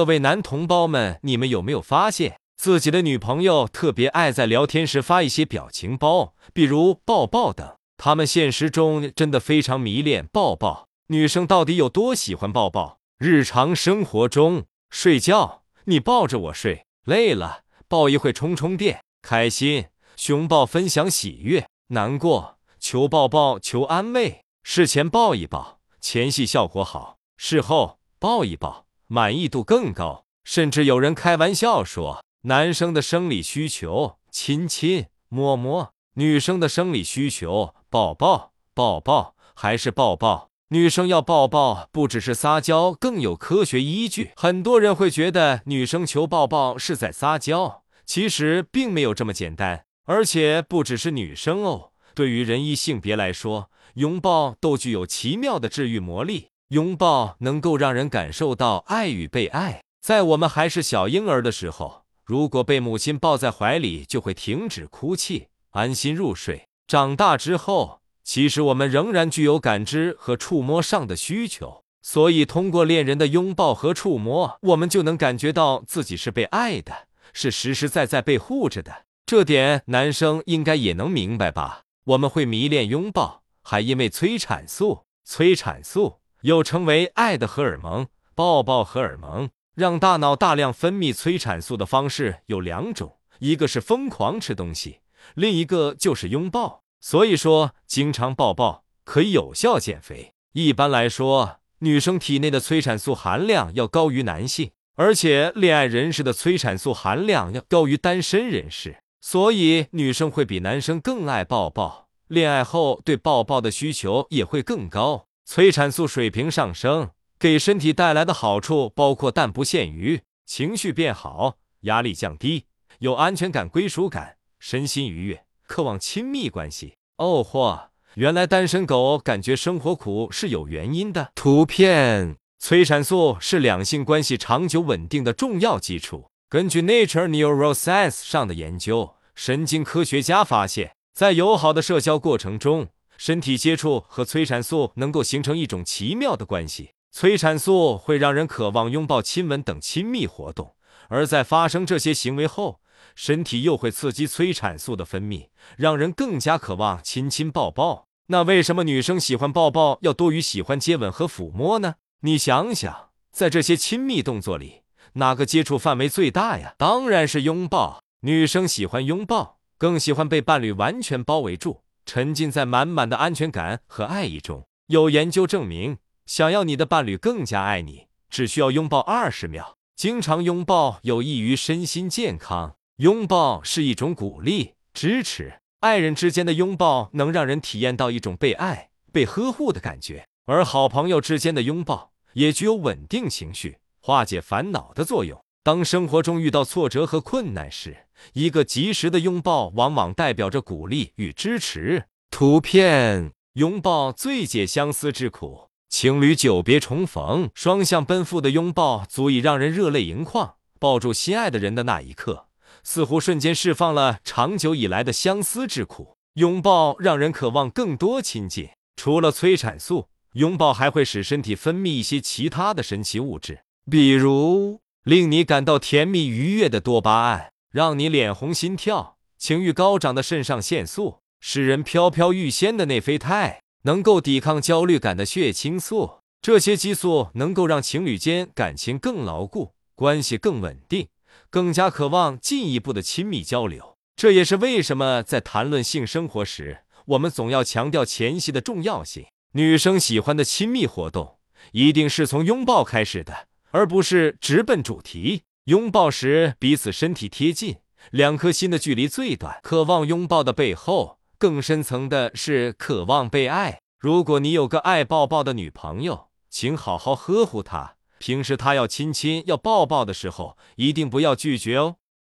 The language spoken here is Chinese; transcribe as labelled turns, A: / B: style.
A: 各位男同胞们，你们有没有发现自己的女朋友特别爱在聊天时发一些表情包，比如抱抱等？他们现实中真的非常迷恋抱抱。女生到底有多喜欢抱抱？日常生活中，睡觉你抱着我睡，累了抱一会充充电，开心熊抱分享喜悦，难过求抱抱求安慰，事前抱一抱，前戏效果好，事后抱一抱，满意度更高。甚至有人开玩笑说，男生的生理需求亲亲摸摸，女生的生理需求抱抱抱抱还是抱抱。女生要抱抱，不只是撒娇，更有科学依据。很多人会觉得女生求抱抱是在撒娇，其实并没有这么简单。而且不只是女生哦，对于人一性别来说，拥抱都具有奇妙的治愈魔力。拥抱能够让人感受到爱与被爱。在我们还是小婴儿的时候，如果被母亲抱在怀里，就会停止哭泣，安心入睡。长大之后，其实我们仍然具有感知和触摸上的需求，所以通过恋人的拥抱和触摸，我们就能感觉到自己是被爱的，是实实在在被护着的。这点男生应该也能明白吧？我们会迷恋拥抱，还因为催产素。催产素又称为爱的荷尔蒙、抱抱荷尔蒙，让大脑大量分泌催产素的方式有两种，一个是疯狂吃东西，另一个就是拥抱。所以说，经常抱抱可以有效减肥。一般来说，女生体内的催产素含量要高于男性，而且恋爱人士的催产素含量要高于单身人士，所以女生会比男生更爱抱抱。恋爱后对抱抱的需求也会更高。催产素水平上升给身体带来的好处包括，但不限于情绪变好、压力降低、有安全感、归属感、身心愉悦。渴望亲密关系哦嚯！原来单身狗感觉生活苦是有原因的。图片：催产素是两性关系长久稳定的重要基础。根据 Nature Neuroscience 上的研究，神经科学家发现，在友好的社交过程中，身体接触和催产素能够形成一种奇妙的关系。催产素会让人渴望拥抱、亲吻等亲密活动，而在发生这些行为后。身体又会刺激催产素的分泌，让人更加渴望亲亲抱抱。那为什么女生喜欢抱抱要多于喜欢接吻和抚摸呢？你想想，在这些亲密动作里，哪个接触范围最大呀？当然是拥抱。女生喜欢拥抱，更喜欢被伴侣完全包围住，沉浸在满满的安全感和爱意中。有研究证明，想要你的伴侣更加爱你，只需要拥抱二十秒。经常拥抱有益于身心健康。拥抱是一种鼓励、支持，爱人之间的拥抱能让人体验到一种被爱、被呵护的感觉，而好朋友之间的拥抱也具有稳定情绪、化解烦恼的作用。当生活中遇到挫折和困难时，一个及时的拥抱往往代表着鼓励与支持。图片：拥抱最解相思之苦，情侣久别重逢，双向奔赴的拥抱足以让人热泪盈眶。抱住心爱的人的那一刻。似乎瞬间释放了长久以来的相思之苦，拥抱让人渴望更多亲近。除了催产素，拥抱还会使身体分泌一些其他的神奇物质，比如令你感到甜蜜愉悦的多巴胺，让你脸红心跳、情欲高涨的肾上腺素，使人飘飘欲仙的内啡肽，能够抵抗焦虑感的血清素。这些激素能够让情侣间感情更牢固，关系更稳定。更加渴望进一步的亲密交流，这也是为什么在谈论性生活时，我们总要强调前戏的重要性。女生喜欢的亲密活动，一定是从拥抱开始的，而不是直奔主题。拥抱时彼此身体贴近，两颗心的距离最短。渴望拥抱的背后，更深层的是渴望被爱。如果你有个爱抱抱的女朋友，请好好呵护她。平时她要亲亲、要抱抱的时候，一定不要拒绝哦。